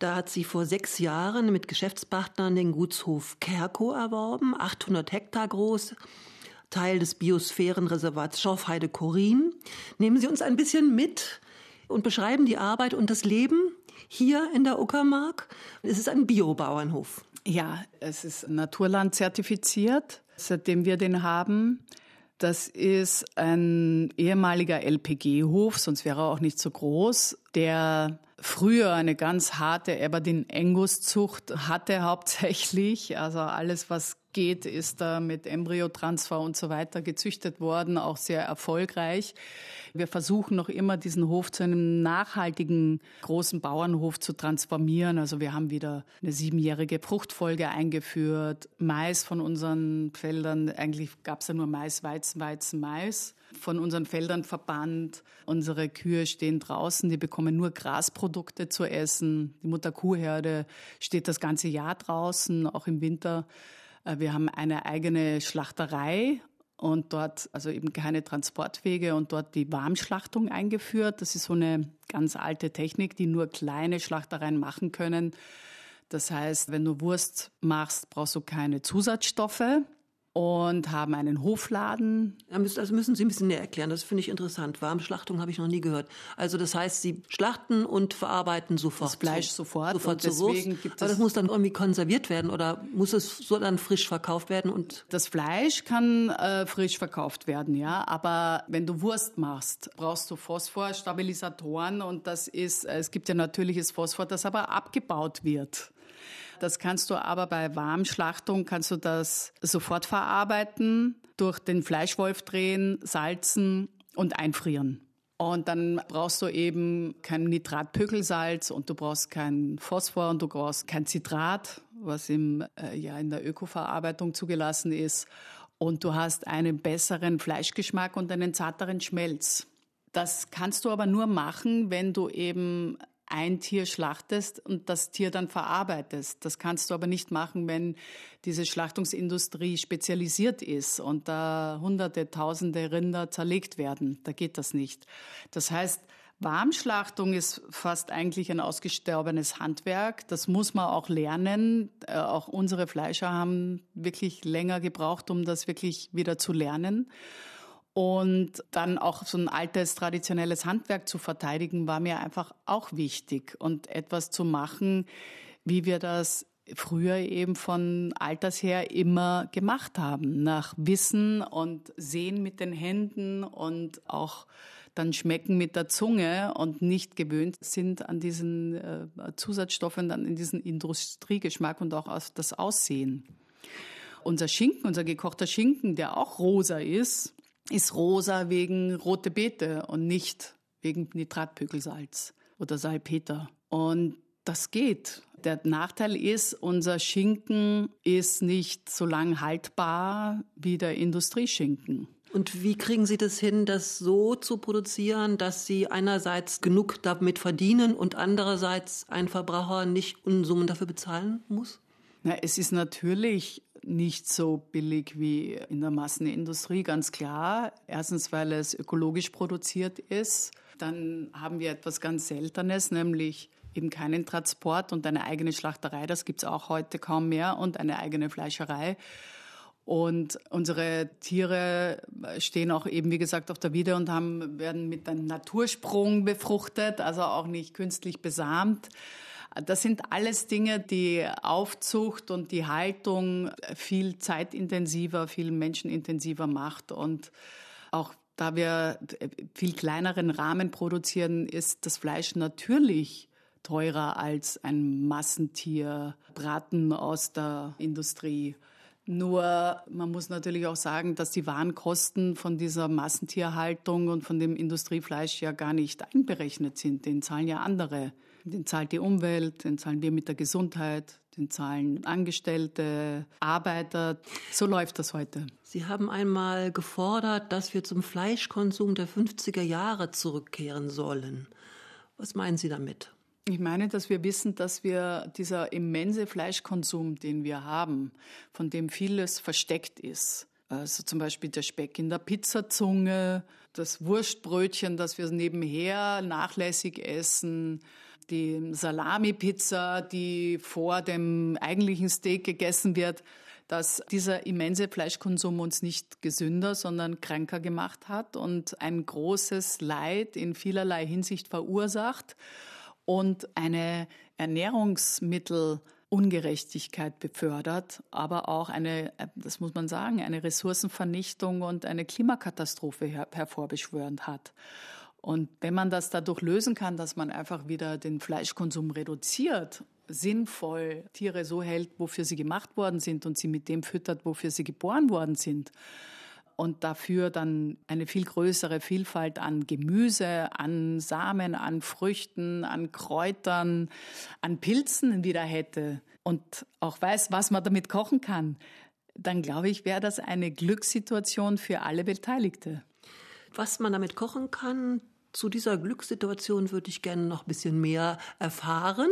Da hat sie vor sechs Jahren mit Geschäftspartnern den Gutshof Kerko erworben, 800 Hektar groß, Teil des Biosphärenreservats Schorfheide-Korin. Nehmen Sie uns ein bisschen mit und beschreiben die Arbeit und das Leben hier in der Uckermark. Es ist ein Biobauernhof. Ja, es ist Naturland zertifiziert, seitdem wir den haben. Das ist ein ehemaliger LPG-Hof, sonst wäre er auch nicht so groß, der früher eine ganz harte Aberdeen-Angus-Zucht hatte hauptsächlich. Also alles, was geht, ist da mit Embryotransfer und so weiter gezüchtet worden, auch sehr erfolgreich. Wir versuchen noch immer, diesen Hof zu einem nachhaltigen großen Bauernhof zu transformieren. Also wir haben wieder eine siebenjährige Fruchtfolge eingeführt. Mais von unseren Feldern, eigentlich gab es ja nur Mais, Weizen, Weizen, Mais von unseren Feldern verbannt. Unsere Kühe stehen draußen, die bekommen nur Grasprodukte zu essen. Die Mutterkuhherde steht das ganze Jahr draußen, auch im Winter. Äh, wir haben eine eigene Schlachterei und dort also eben keine Transportwege und dort die Warmschlachtung eingeführt. Das ist so eine ganz alte Technik, die nur kleine Schlachtereien machen können. Das heißt, wenn du Wurst machst, brauchst du keine Zusatzstoffe und haben einen Hofladen. Also müssen Sie ein bisschen näher erklären, das finde ich interessant. Warmschlachtung habe ich noch nie gehört. Also das heißt, Sie schlachten und verarbeiten sofort. Das Fleisch sofort. Sofort zur Wurst. Aber das muss dann irgendwie konserviert werden oder muss es so dann frisch verkauft werden? Und das Fleisch kann äh, frisch verkauft werden, ja. Aber wenn du Wurst machst, brauchst du Phosphor, Stabilisatoren und das ist, äh, es gibt ja natürliches Phosphor, das aber abgebaut wird. Das kannst du aber bei Warmschlachtung, kannst du das sofort verarbeiten, durch den Fleischwolf drehen, salzen und einfrieren. Und dann brauchst du eben kein Nitratpökelsalz und du brauchst kein Phosphor und du brauchst kein Zitrat, was im, äh, ja, in der Ökoverarbeitung zugelassen ist. Und du hast einen besseren Fleischgeschmack und einen zarteren Schmelz. Das kannst du aber nur machen, wenn du eben ein Tier schlachtest und das Tier dann verarbeitest. Das kannst du aber nicht machen, wenn diese Schlachtungsindustrie spezialisiert ist und da hunderte, tausende Rinder zerlegt werden. Da geht das nicht. Das heißt, Warmschlachtung ist fast eigentlich ein ausgestorbenes Handwerk. Das muss man auch lernen. Äh, auch unsere Fleischer haben wirklich länger gebraucht, um das wirklich wieder zu lernen. Und dann auch so ein altes traditionelles Handwerk zu verteidigen, war mir einfach auch wichtig. Und etwas zu machen, wie wir das früher eben von Alters her immer gemacht haben. Nach Wissen und Sehen mit den Händen und auch dann schmecken mit der Zunge und nicht gewöhnt sind an diesen äh, Zusatzstoffen, dann in diesen Industriegeschmack und auch das Aussehen. Unser Schinken, unser gekochter Schinken, der auch rosa ist, ist rosa wegen rote Beete und nicht wegen Nitratpökelsalz oder Salpeter. Und das geht. Der Nachteil ist, unser Schinken ist nicht so lang haltbar wie der Industrieschinken. Und wie kriegen Sie das hin, das so zu produzieren, dass Sie einerseits genug damit verdienen und andererseits ein Verbraucher nicht Unsummen dafür bezahlen muss? Na, es ist natürlich nicht so billig wie in der Massenindustrie, ganz klar. Erstens, weil es ökologisch produziert ist. Dann haben wir etwas ganz Seltenes, nämlich eben keinen Transport und eine eigene Schlachterei. Das gibt es auch heute kaum mehr und eine eigene Fleischerei. Und unsere Tiere stehen auch eben, wie gesagt, auf der Wiede und haben, werden mit einem Natursprung befruchtet, also auch nicht künstlich besamt. Das sind alles Dinge, die Aufzucht und die Haltung viel zeitintensiver, viel menschenintensiver macht. Und auch da wir viel kleineren Rahmen produzieren, ist das Fleisch natürlich teurer als ein Massentierbraten aus der Industrie. Nur man muss natürlich auch sagen, dass die Warenkosten von dieser Massentierhaltung und von dem Industriefleisch ja gar nicht einberechnet sind. Den zahlen ja andere den zahlt die Umwelt, den zahlen wir mit der Gesundheit, den zahlen Angestellte, Arbeiter. So läuft das heute. Sie haben einmal gefordert, dass wir zum Fleischkonsum der 50er Jahre zurückkehren sollen. Was meinen Sie damit? Ich meine, dass wir wissen, dass wir dieser immense Fleischkonsum, den wir haben, von dem vieles versteckt ist, also zum Beispiel der Speck in der Pizzazunge, das Wurstbrötchen, das wir nebenher nachlässig essen, die Salami-Pizza, die vor dem eigentlichen Steak gegessen wird, dass dieser immense Fleischkonsum uns nicht gesünder, sondern kränker gemacht hat und ein großes Leid in vielerlei Hinsicht verursacht und eine Ernährungsmittelungerechtigkeit befördert, aber auch eine, das muss man sagen, eine Ressourcenvernichtung und eine Klimakatastrophe her hervorbeschwörend hat. Und wenn man das dadurch lösen kann, dass man einfach wieder den Fleischkonsum reduziert, sinnvoll Tiere so hält, wofür sie gemacht worden sind und sie mit dem füttert, wofür sie geboren worden sind, und dafür dann eine viel größere Vielfalt an Gemüse, an Samen, an Früchten, an Kräutern, an Pilzen wieder hätte und auch weiß, was man damit kochen kann, dann glaube ich, wäre das eine Glückssituation für alle Beteiligte. Was man damit kochen kann, zu dieser Glückssituation würde ich gerne noch ein bisschen mehr erfahren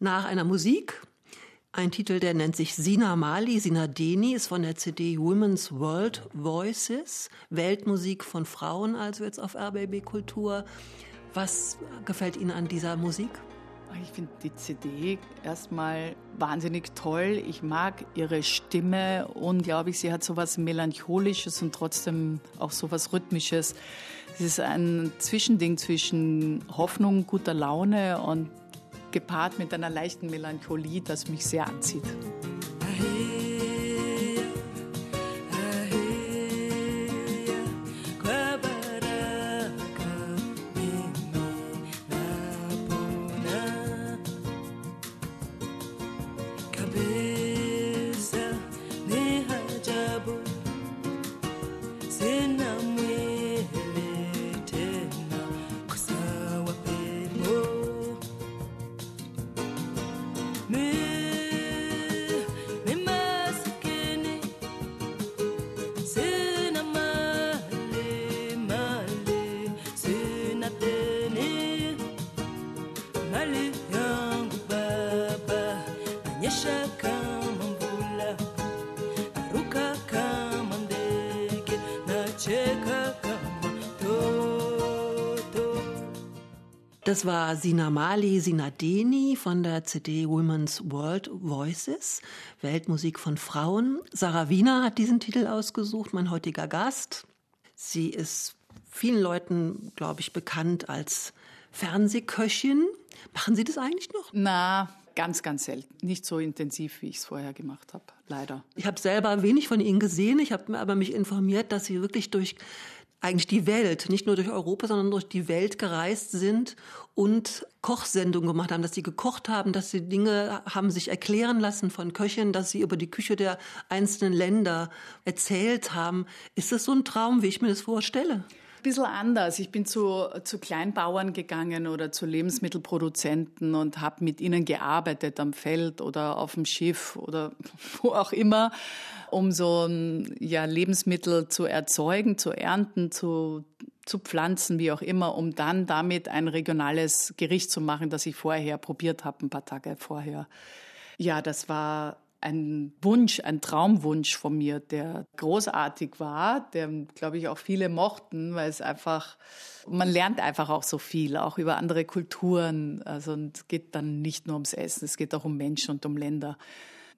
nach einer Musik. Ein Titel, der nennt sich Sina Mali, Sina Deni, ist von der CD Women's World Voices, Weltmusik von Frauen, also jetzt auf RBB Kultur. Was gefällt Ihnen an dieser Musik? Ich finde die CD erstmal wahnsinnig toll. Ich mag ihre Stimme unglaublich. Sie hat so was Melancholisches und trotzdem auch so was Rhythmisches. Es ist ein Zwischending zwischen Hoffnung, guter Laune und gepaart mit einer leichten Melancholie, das mich sehr anzieht. Das war Sina Mali Sinadeni von der CD Women's World Voices, Weltmusik von Frauen. Sarah Wiener hat diesen Titel ausgesucht, mein heutiger Gast. Sie ist vielen Leuten, glaube ich, bekannt als Fernsehköchin. Machen Sie das eigentlich noch? Na, ganz, ganz selten. Nicht so intensiv, wie ich es vorher gemacht habe, leider. Ich habe selber wenig von Ihnen gesehen. Ich habe aber mich informiert, dass Sie wirklich durch eigentlich die Welt, nicht nur durch Europa, sondern durch die Welt gereist sind und Kochsendungen gemacht haben, dass sie gekocht haben, dass sie Dinge haben sich erklären lassen von Köchen, dass sie über die Küche der einzelnen Länder erzählt haben. Ist das so ein Traum, wie ich mir das vorstelle? Bisschen anders. Ich bin zu, zu Kleinbauern gegangen oder zu Lebensmittelproduzenten und habe mit ihnen gearbeitet am Feld oder auf dem Schiff oder wo auch immer um so ja, Lebensmittel zu erzeugen, zu ernten, zu, zu pflanzen, wie auch immer, um dann damit ein regionales Gericht zu machen, das ich vorher probiert habe, ein paar Tage vorher. Ja, das war ein Wunsch, ein Traumwunsch von mir, der großartig war, der, glaube ich, auch viele mochten, weil es einfach, man lernt einfach auch so viel, auch über andere Kulturen. Also, und es geht dann nicht nur ums Essen, es geht auch um Menschen und um Länder.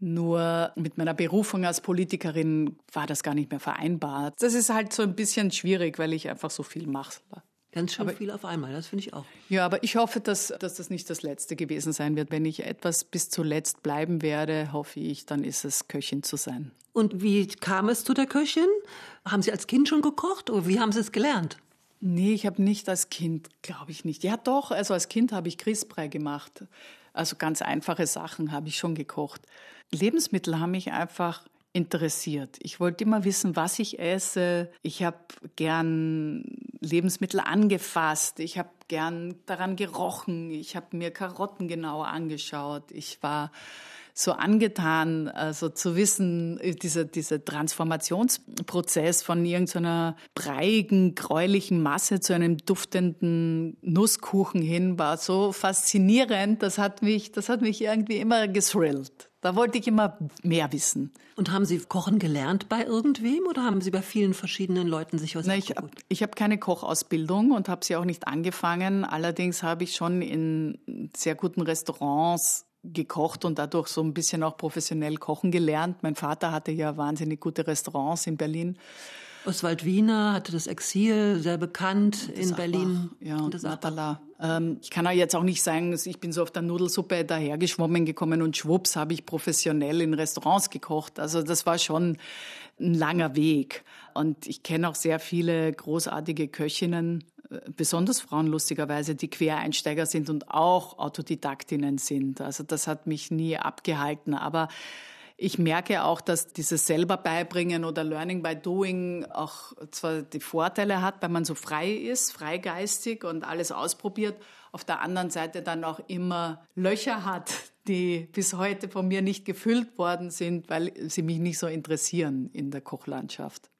Nur mit meiner Berufung als Politikerin war das gar nicht mehr vereinbar. Das ist halt so ein bisschen schwierig, weil ich einfach so viel mache. Ganz schön aber, viel auf einmal, das finde ich auch. Ja, aber ich hoffe, dass, dass das nicht das Letzte gewesen sein wird. Wenn ich etwas bis zuletzt bleiben werde, hoffe ich, dann ist es Köchin zu sein. Und wie kam es zu der Köchin? Haben Sie als Kind schon gekocht oder wie haben Sie es gelernt? Nee, ich habe nicht als Kind, glaube ich nicht. Ja, doch, also als Kind habe ich Grießbrei gemacht. Also ganz einfache Sachen habe ich schon gekocht. Lebensmittel haben mich einfach interessiert. Ich wollte immer wissen, was ich esse. Ich habe gern Lebensmittel angefasst. Ich habe gern daran gerochen. Ich habe mir Karotten genauer angeschaut. Ich war so angetan, also zu wissen, dieser, dieser Transformationsprozess von irgendeiner breiigen, gräulichen Masse zu einem duftenden Nusskuchen hin war so faszinierend. Das hat mich, das hat mich irgendwie immer gesrillt. Da wollte ich immer mehr wissen. Und haben Sie Kochen gelernt bei irgendwem oder haben Sie bei vielen verschiedenen Leuten sich was Na, Ich habe hab keine Kochausbildung und habe sie auch nicht angefangen. Allerdings habe ich schon in sehr guten Restaurants gekocht und dadurch so ein bisschen auch professionell kochen gelernt. Mein Vater hatte ja wahnsinnig gute Restaurants in Berlin. Oswald Wiener hatte das Exil, sehr bekannt in Berlin. Ja, und das Natala. Ähm, ich kann auch jetzt auch nicht sagen, ich bin so auf der Nudelsuppe dahergeschwommen gekommen und schwupps habe ich professionell in Restaurants gekocht. Also das war schon ein langer Weg. Und ich kenne auch sehr viele großartige Köchinnen, besonders Frauen lustigerweise, die Quereinsteiger sind und auch Autodidaktinnen sind. Also das hat mich nie abgehalten. Aber ich merke auch, dass dieses selber beibringen oder Learning by Doing auch zwar die Vorteile hat, weil man so frei ist, freigeistig und alles ausprobiert, auf der anderen Seite dann auch immer Löcher hat, die bis heute von mir nicht gefüllt worden sind, weil sie mich nicht so interessieren in der Kochlandschaft.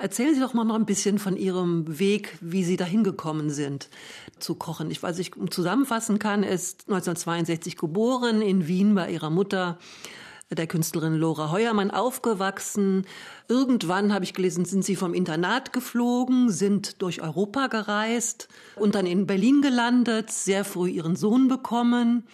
Erzählen Sie doch mal noch ein bisschen von Ihrem Weg, wie Sie dahin gekommen sind zu kochen. Ich, was ich zusammenfassen kann, ist 1962 geboren in Wien bei ihrer Mutter der Künstlerin Lora Heuermann aufgewachsen. Irgendwann habe ich gelesen, sind sie vom Internat geflogen, sind durch Europa gereist und dann in Berlin gelandet, sehr früh ihren Sohn bekommen,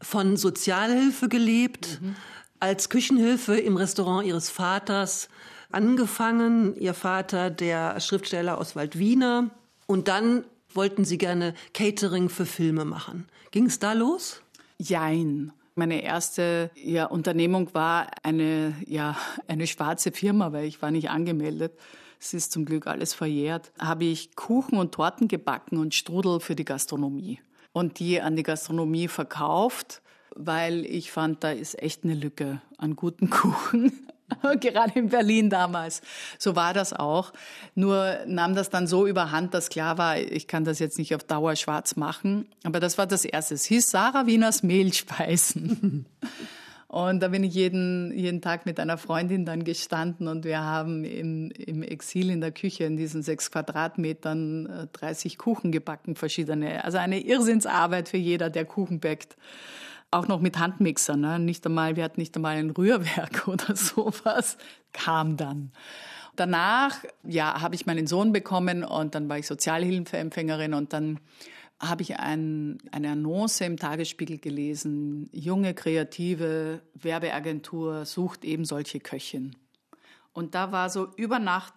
von Sozialhilfe gelebt, mhm. als Küchenhilfe im Restaurant ihres Vaters angefangen. Ihr Vater, der Schriftsteller Oswald Wiener. Und dann wollten sie gerne Catering für Filme machen. Ging es da los? Jein. Meine erste ja, Unternehmung war eine, ja, eine schwarze Firma, weil ich war nicht angemeldet. Es ist zum Glück alles verjährt. Habe ich Kuchen und Torten gebacken und Strudel für die Gastronomie. Und die an die Gastronomie verkauft, weil ich fand, da ist echt eine Lücke an guten Kuchen. gerade in Berlin damals. So war das auch. Nur nahm das dann so überhand, dass klar war, ich kann das jetzt nicht auf Dauer schwarz machen. Aber das war das Erste. Es hieß Sarah Wieners Mehlspeisen. Und da bin ich jeden, jeden Tag mit einer Freundin dann gestanden und wir haben im, im Exil in der Küche in diesen sechs Quadratmetern 30 äh, Kuchen gebacken, verschiedene. Also eine Irrsinnsarbeit für jeder, der Kuchen backt auch noch mit Handmixer, ne? Nicht einmal, wir hatten nicht einmal ein Rührwerk oder sowas, kam dann. Danach, ja, habe ich meinen Sohn bekommen und dann war ich Sozialhilfeempfängerin und dann habe ich ein, eine Annonce im Tagesspiegel gelesen, junge kreative Werbeagentur sucht eben solche Köchin. Und da war so über Nacht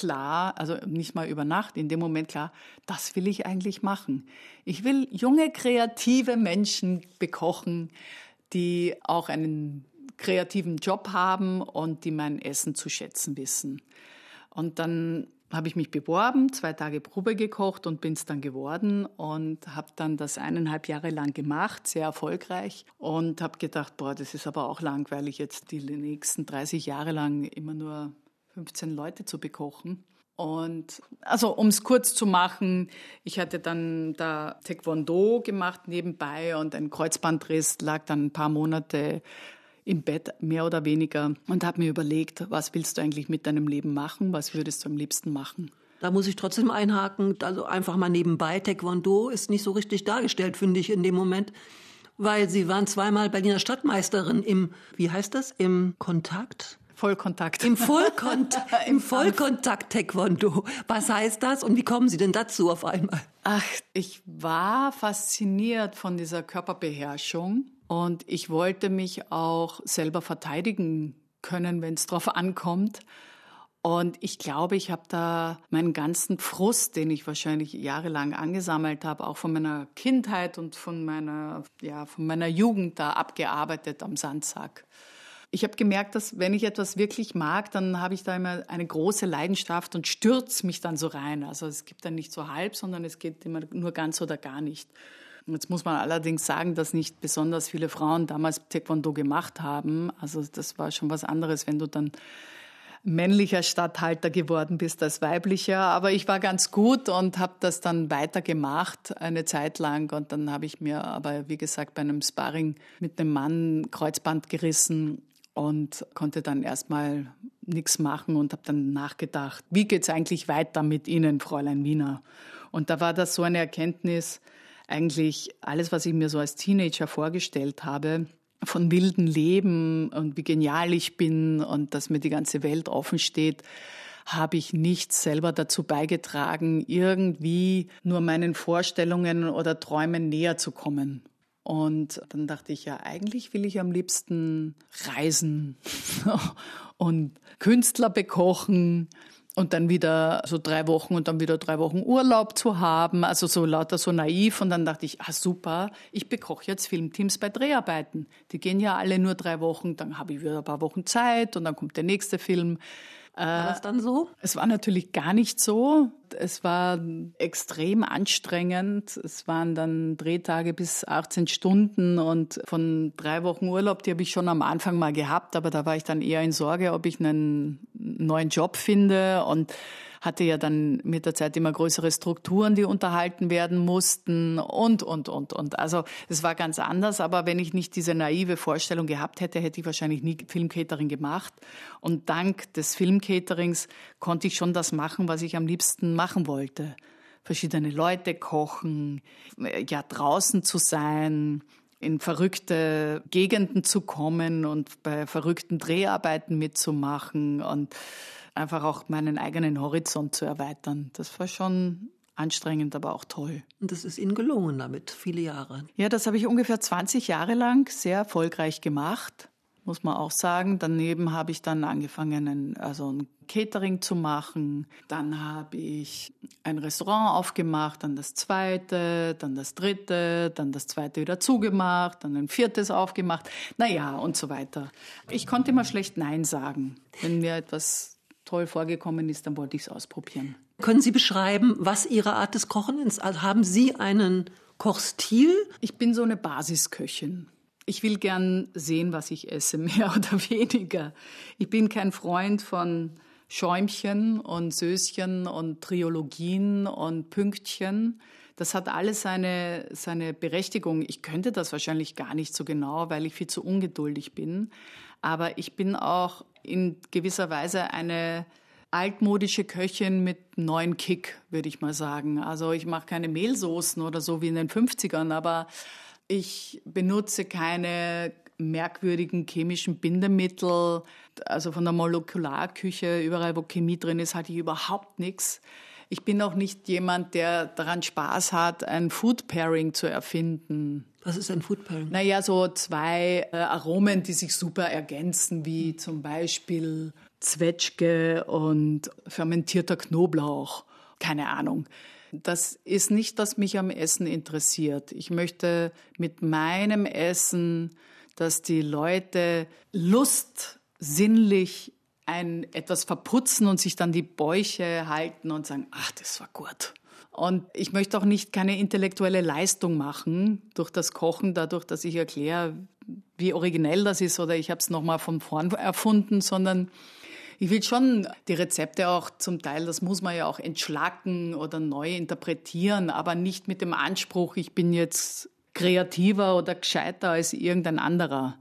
klar, also nicht mal über Nacht, in dem Moment klar, das will ich eigentlich machen. Ich will junge, kreative Menschen bekochen, die auch einen kreativen Job haben und die mein Essen zu schätzen wissen. Und dann habe ich mich beworben, zwei Tage Probe gekocht und bin es dann geworden und habe dann das eineinhalb Jahre lang gemacht, sehr erfolgreich und habe gedacht, boah, das ist aber auch langweilig jetzt die nächsten 30 Jahre lang immer nur 15 Leute zu bekochen. Und also um es kurz zu machen, ich hatte dann da Taekwondo gemacht nebenbei und ein Kreuzbandriss lag dann ein paar Monate im Bett, mehr oder weniger, und habe mir überlegt, was willst du eigentlich mit deinem Leben machen? Was würdest du am liebsten machen? Da muss ich trotzdem einhaken, also einfach mal nebenbei. Taekwondo ist nicht so richtig dargestellt, finde ich, in dem Moment, weil Sie waren zweimal Berliner Stadtmeisterin im, wie heißt das, im Kontakt? Vollkontakt. Im, Vollkont Im Vollkontakt Taekwondo. Was heißt das und wie kommen Sie denn dazu auf einmal? Ach, ich war fasziniert von dieser Körperbeherrschung und ich wollte mich auch selber verteidigen können, wenn es drauf ankommt. Und ich glaube, ich habe da meinen ganzen Frust, den ich wahrscheinlich jahrelang angesammelt habe, auch von meiner Kindheit und von meiner, ja, von meiner Jugend da abgearbeitet am Sandsack. Ich habe gemerkt, dass wenn ich etwas wirklich mag, dann habe ich da immer eine große Leidenschaft und stürze mich dann so rein. Also es gibt dann nicht so halb, sondern es geht immer nur ganz oder gar nicht. Jetzt muss man allerdings sagen, dass nicht besonders viele Frauen damals Taekwondo gemacht haben. Also das war schon was anderes, wenn du dann männlicher Statthalter geworden bist als weiblicher. Aber ich war ganz gut und habe das dann weitergemacht eine Zeit lang. Und dann habe ich mir aber, wie gesagt, bei einem Sparring mit einem Mann Kreuzband gerissen und konnte dann erstmal nichts machen und habe dann nachgedacht, wie geht es eigentlich weiter mit Ihnen, Fräulein Wiener? Und da war das so eine Erkenntnis, eigentlich alles, was ich mir so als Teenager vorgestellt habe, von wilden Leben und wie genial ich bin und dass mir die ganze Welt offen steht, habe ich nichts selber dazu beigetragen, irgendwie nur meinen Vorstellungen oder Träumen näher zu kommen. Und dann dachte ich, ja, eigentlich will ich am liebsten reisen und Künstler bekochen und dann wieder so drei Wochen und dann wieder drei Wochen Urlaub zu haben, also so lauter so naiv. Und dann dachte ich, ah super, ich bekoche jetzt Filmteams bei Dreharbeiten. Die gehen ja alle nur drei Wochen, dann habe ich wieder ein paar Wochen Zeit und dann kommt der nächste Film. War das dann so? Es war natürlich gar nicht so. Es war extrem anstrengend. Es waren dann Drehtage bis 18 Stunden und von drei Wochen Urlaub, die habe ich schon am Anfang mal gehabt, aber da war ich dann eher in Sorge, ob ich einen neuen Job finde und hatte ja dann mit der Zeit immer größere Strukturen, die unterhalten werden mussten und, und, und, und. Also es war ganz anders, aber wenn ich nicht diese naive Vorstellung gehabt hätte, hätte ich wahrscheinlich nie Filmcatering gemacht. Und dank des Filmcaterings konnte ich schon das machen, was ich am liebsten machen wollte. Verschiedene Leute kochen, ja, draußen zu sein, in verrückte Gegenden zu kommen und bei verrückten Dreharbeiten mitzumachen und einfach auch meinen eigenen Horizont zu erweitern. Das war schon anstrengend, aber auch toll. Und das ist Ihnen gelungen damit, viele Jahre. Ja, das habe ich ungefähr 20 Jahre lang sehr erfolgreich gemacht, muss man auch sagen. Daneben habe ich dann angefangen, ein, also ein Catering zu machen. Dann habe ich ein Restaurant aufgemacht, dann das zweite, dann das dritte, dann das zweite wieder zugemacht, dann ein viertes aufgemacht. Naja, und so weiter. Ich konnte immer schlecht Nein sagen, wenn mir etwas toll vorgekommen ist, dann wollte ich es ausprobieren. Können Sie beschreiben, was Ihre Art des Kochen ist? Also haben Sie einen Kochstil? Ich bin so eine Basisköchin. Ich will gern sehen, was ich esse, mehr oder weniger. Ich bin kein Freund von Schäumchen und Söschen und Triologien und Pünktchen. Das hat alles seine, seine Berechtigung. Ich könnte das wahrscheinlich gar nicht so genau, weil ich viel zu ungeduldig bin. Aber ich bin auch in gewisser Weise eine altmodische Köchin mit neuen Kick, würde ich mal sagen. Also ich mache keine Mehlsoßen oder so wie in den 50ern, aber ich benutze keine merkwürdigen chemischen Bindemittel. Also von der Molekularküche, überall wo Chemie drin ist, halte ich überhaupt nichts. Ich bin auch nicht jemand, der daran Spaß hat, ein Food Pairing zu erfinden. Was ist ein Food Pairing? Naja, so zwei äh, Aromen, die sich super ergänzen, wie zum Beispiel Zwetschge und fermentierter Knoblauch. Keine Ahnung. Das ist nicht, was mich am Essen interessiert. Ich möchte mit meinem Essen, dass die Leute Lust sinnlich ein etwas verputzen und sich dann die Bäuche halten und sagen, ach, das war gut. Und ich möchte auch nicht keine intellektuelle Leistung machen durch das Kochen, dadurch, dass ich erkläre, wie originell das ist oder ich habe es nochmal von vorn erfunden, sondern ich will schon die Rezepte auch zum Teil, das muss man ja auch entschlacken oder neu interpretieren, aber nicht mit dem Anspruch, ich bin jetzt kreativer oder gescheiter als irgendein anderer.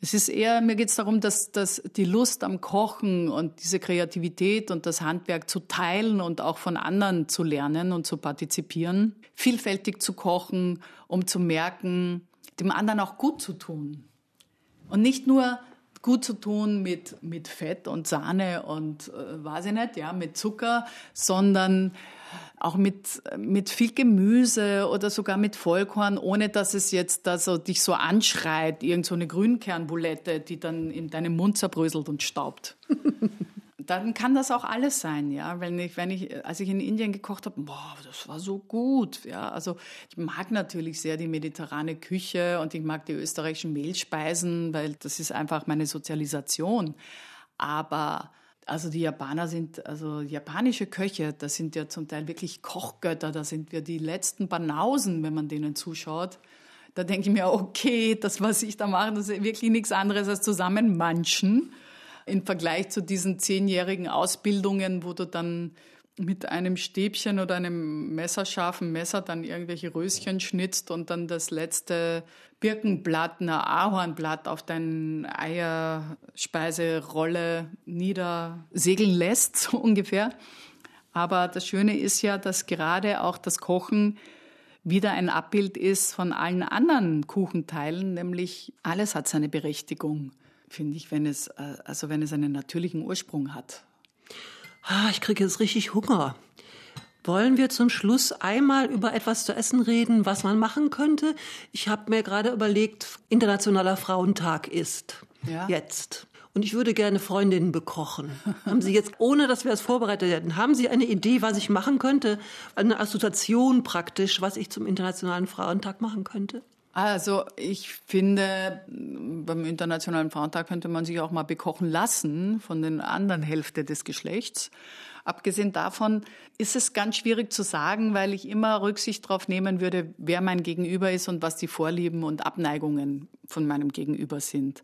Es ist eher, mir geht es darum, dass, dass die Lust am Kochen und diese Kreativität und das Handwerk zu teilen und auch von anderen zu lernen und zu partizipieren, vielfältig zu kochen, um zu merken, dem anderen auch gut zu tun. Und nicht nur gut zu tun mit, mit Fett und Sahne und äh, weiß ich nicht, ja, mit Zucker, sondern auch mit, mit viel Gemüse oder sogar mit Vollkorn, ohne dass es jetzt da so, dich so anschreit, irgend so eine Grünkernbulette, die dann in deinem Mund zerbröselt und staubt. dann kann das auch alles sein, ja. Wenn ich, wenn ich, als ich in Indien gekocht habe, boah, das war so gut, ja. Also ich mag natürlich sehr die mediterrane Küche und ich mag die österreichischen Mehlspeisen, weil das ist einfach meine Sozialisation. Aber also die Japaner sind, also japanische Köche, das sind ja zum Teil wirklich Kochgötter, da sind wir die letzten Banausen, wenn man denen zuschaut. Da denke ich mir, okay, das, was ich da mache, das ist wirklich nichts anderes als zusammenmanschen. im Vergleich zu diesen zehnjährigen Ausbildungen, wo du dann mit einem Stäbchen oder einem messerscharfen Messer dann irgendwelche Röschen schnitzt und dann das letzte Birkenblatt, ein Ahornblatt auf deine Eierspeiserolle niedersegeln lässt, so ungefähr. Aber das Schöne ist ja, dass gerade auch das Kochen wieder ein Abbild ist von allen anderen Kuchenteilen, nämlich alles hat seine Berechtigung, finde ich, wenn es, äh, also wenn es einen natürlichen Ursprung hat. Ah, ich kriege jetzt richtig Hunger. Wollen wir zum Schluss einmal über etwas zu essen reden, was man machen könnte? Ich habe mir gerade überlegt, Internationaler Frauentag ist ja. jetzt. Und ich würde gerne Freundinnen bekochen. haben Sie jetzt, ohne dass wir es vorbereitet hätten, haben Sie eine Idee, was ich machen könnte? Eine Assoziation praktisch, was ich zum Internationalen Frauentag machen könnte? Also ich finde, beim Internationalen Frauentag könnte man sich auch mal bekochen lassen von den anderen Hälfte des Geschlechts. Abgesehen davon ist es ganz schwierig zu sagen, weil ich immer Rücksicht darauf nehmen würde, wer mein Gegenüber ist und was die Vorlieben und Abneigungen von meinem Gegenüber sind.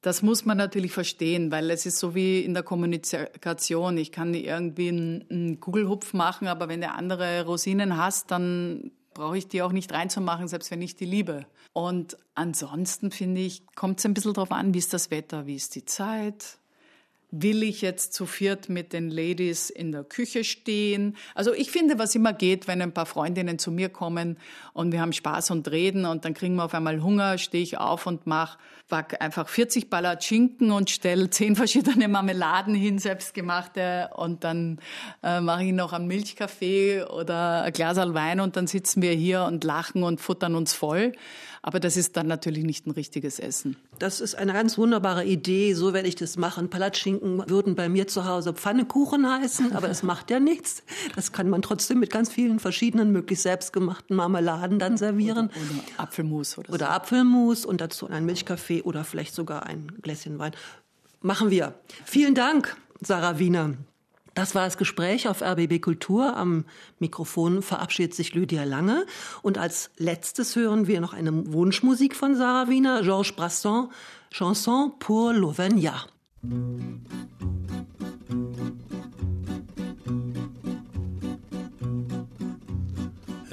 Das muss man natürlich verstehen, weil es ist so wie in der Kommunikation. Ich kann irgendwie einen Kugelhupf machen, aber wenn der andere Rosinen hasst, dann brauche ich die auch nicht reinzumachen, selbst wenn ich die liebe. Und ansonsten finde ich, kommt es ein bisschen darauf an, wie ist das Wetter, wie ist die Zeit, will ich jetzt zu viert mit den Ladies in der Küche stehen? Also ich finde, was immer geht, wenn ein paar Freundinnen zu mir kommen und wir haben Spaß und reden und dann kriegen wir auf einmal Hunger, stehe ich auf und mache back einfach 40 Schinken und stelle zehn verschiedene Marmeladen hin, selbstgemachte und dann äh, mache ich noch einen Milchkaffee oder ein Glas Wein und dann sitzen wir hier und lachen und futtern uns voll. Aber das ist dann natürlich nicht ein richtiges Essen. Das ist eine ganz wunderbare Idee. So werde ich das machen. Palatschinken würden bei mir zu Hause Pfannekuchen heißen, aber das macht ja nichts. Das kann man trotzdem mit ganz vielen verschiedenen, möglichst selbstgemachten Marmeladen dann servieren. Oder, oder Apfelmus oder so. Oder Apfelmus und dazu ein Milchkaffee oder vielleicht sogar ein Gläschen Wein. Machen wir. Vielen Dank, Sarah Wiener. Das war das Gespräch auf RBB Kultur. Am Mikrofon verabschiedet sich Lydia Lange. Und als letztes hören wir noch eine Wunschmusik von Sarah Wiener, Georges Brasson, Chanson pour l'Auvergnat.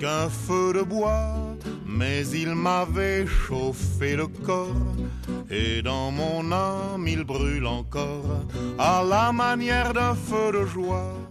qu'un feu de bois, mais il m'avait chauffé le corps, et dans mon âme il brûle encore, à la manière d'un feu de joie.